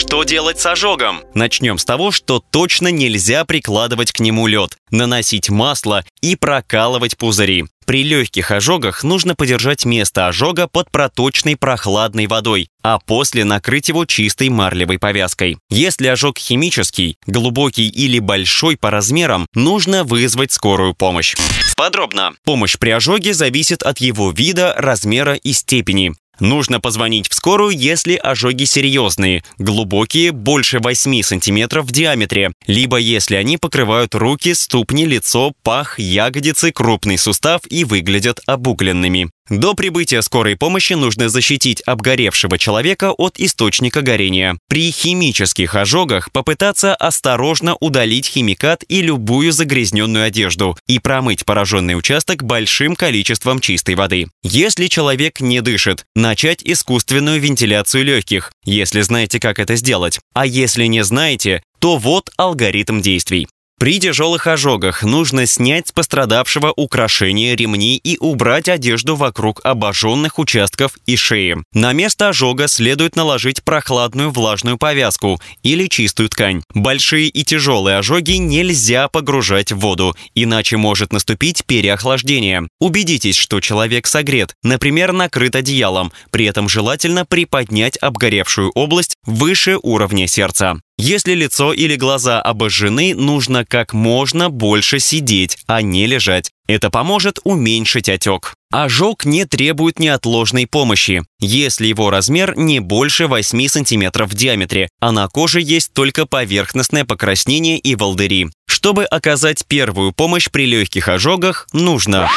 Что делать с ожогом? Начнем с того, что точно нельзя прикладывать к нему лед, наносить масло и прокалывать пузыри. При легких ожогах нужно подержать место ожога под проточной прохладной водой, а после накрыть его чистой марлевой повязкой. Если ожог химический, глубокий или большой по размерам, нужно вызвать скорую помощь. Подробно. Помощь при ожоге зависит от его вида, размера и степени. Нужно позвонить в скорую, если ожоги серьезные, глубокие, больше 8 сантиметров в диаметре, либо если они покрывают руки, ступни, лицо, пах, ягодицы, крупный сустав и выглядят обугленными. До прибытия скорой помощи нужно защитить обгоревшего человека от источника горения. При химических ожогах попытаться осторожно удалить химикат и любую загрязненную одежду и промыть пораженный участок большим количеством чистой воды. Если человек не дышит, начать искусственную вентиляцию легких, если знаете, как это сделать. А если не знаете, то вот алгоритм действий. При тяжелых ожогах нужно снять с пострадавшего украшения ремни и убрать одежду вокруг обожженных участков и шеи. На место ожога следует наложить прохладную влажную повязку или чистую ткань. Большие и тяжелые ожоги нельзя погружать в воду, иначе может наступить переохлаждение. Убедитесь, что человек согрет, например, накрыт одеялом, при этом желательно приподнять обгоревшую область выше уровня сердца. Если лицо или глаза обожжены, нужно как можно больше сидеть, а не лежать. Это поможет уменьшить отек. Ожог не требует неотложной помощи, если его размер не больше 8 см в диаметре, а на коже есть только поверхностное покраснение и волдыри. Чтобы оказать первую помощь при легких ожогах, нужно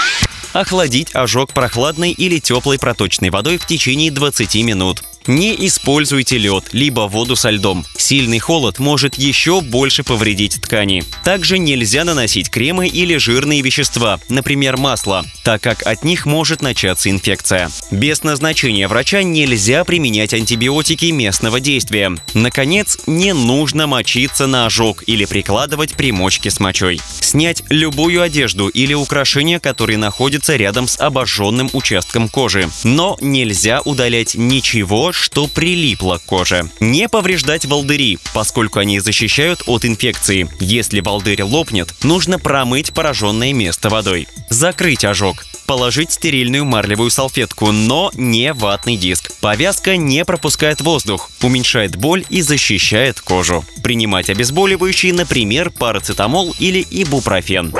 охладить ожог прохладной или теплой проточной водой в течение 20 минут. Не используйте лед, либо воду со льдом. Сильный холод может еще больше повредить ткани. Также нельзя наносить кремы или жирные вещества, например, масло, так как от них может начаться инфекция. Без назначения врача нельзя применять антибиотики местного действия. Наконец, не нужно мочиться на ожог или прикладывать примочки с мочой. Снять любую одежду или украшение, которые находятся рядом с обожженным участком кожи. Но нельзя удалять ничего, что прилипло к коже. Не повреждать волдыри, поскольку они защищают от инфекции. Если волдырь лопнет, нужно промыть пораженное место водой. Закрыть ожог положить стерильную марлевую салфетку, но не ватный диск. Повязка не пропускает воздух, уменьшает боль и защищает кожу. Принимать обезболивающие, например, парацетамол или ибупрофен.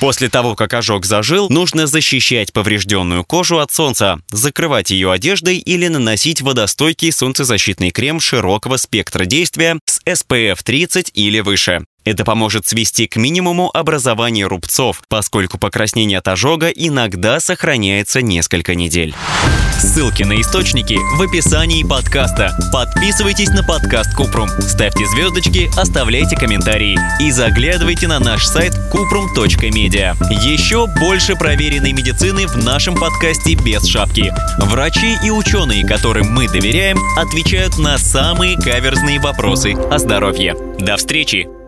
После того, как ожог зажил, нужно защищать поврежденную кожу от солнца, закрывать ее одеждой или наносить водостойкий солнцезащитный крем широкого спектра действия с SPF 30 или выше. Это поможет свести к минимуму образование рубцов, поскольку покраснение от ожога иногда сохраняется несколько недель. Ссылки на источники в описании подкаста. Подписывайтесь на подкаст Купрум, ставьте звездочки, оставляйте комментарии и заглядывайте на наш сайт kuprum.media. Еще больше проверенной медицины в нашем подкасте без шапки. Врачи и ученые, которым мы доверяем, отвечают на самые каверзные вопросы о здоровье. До встречи!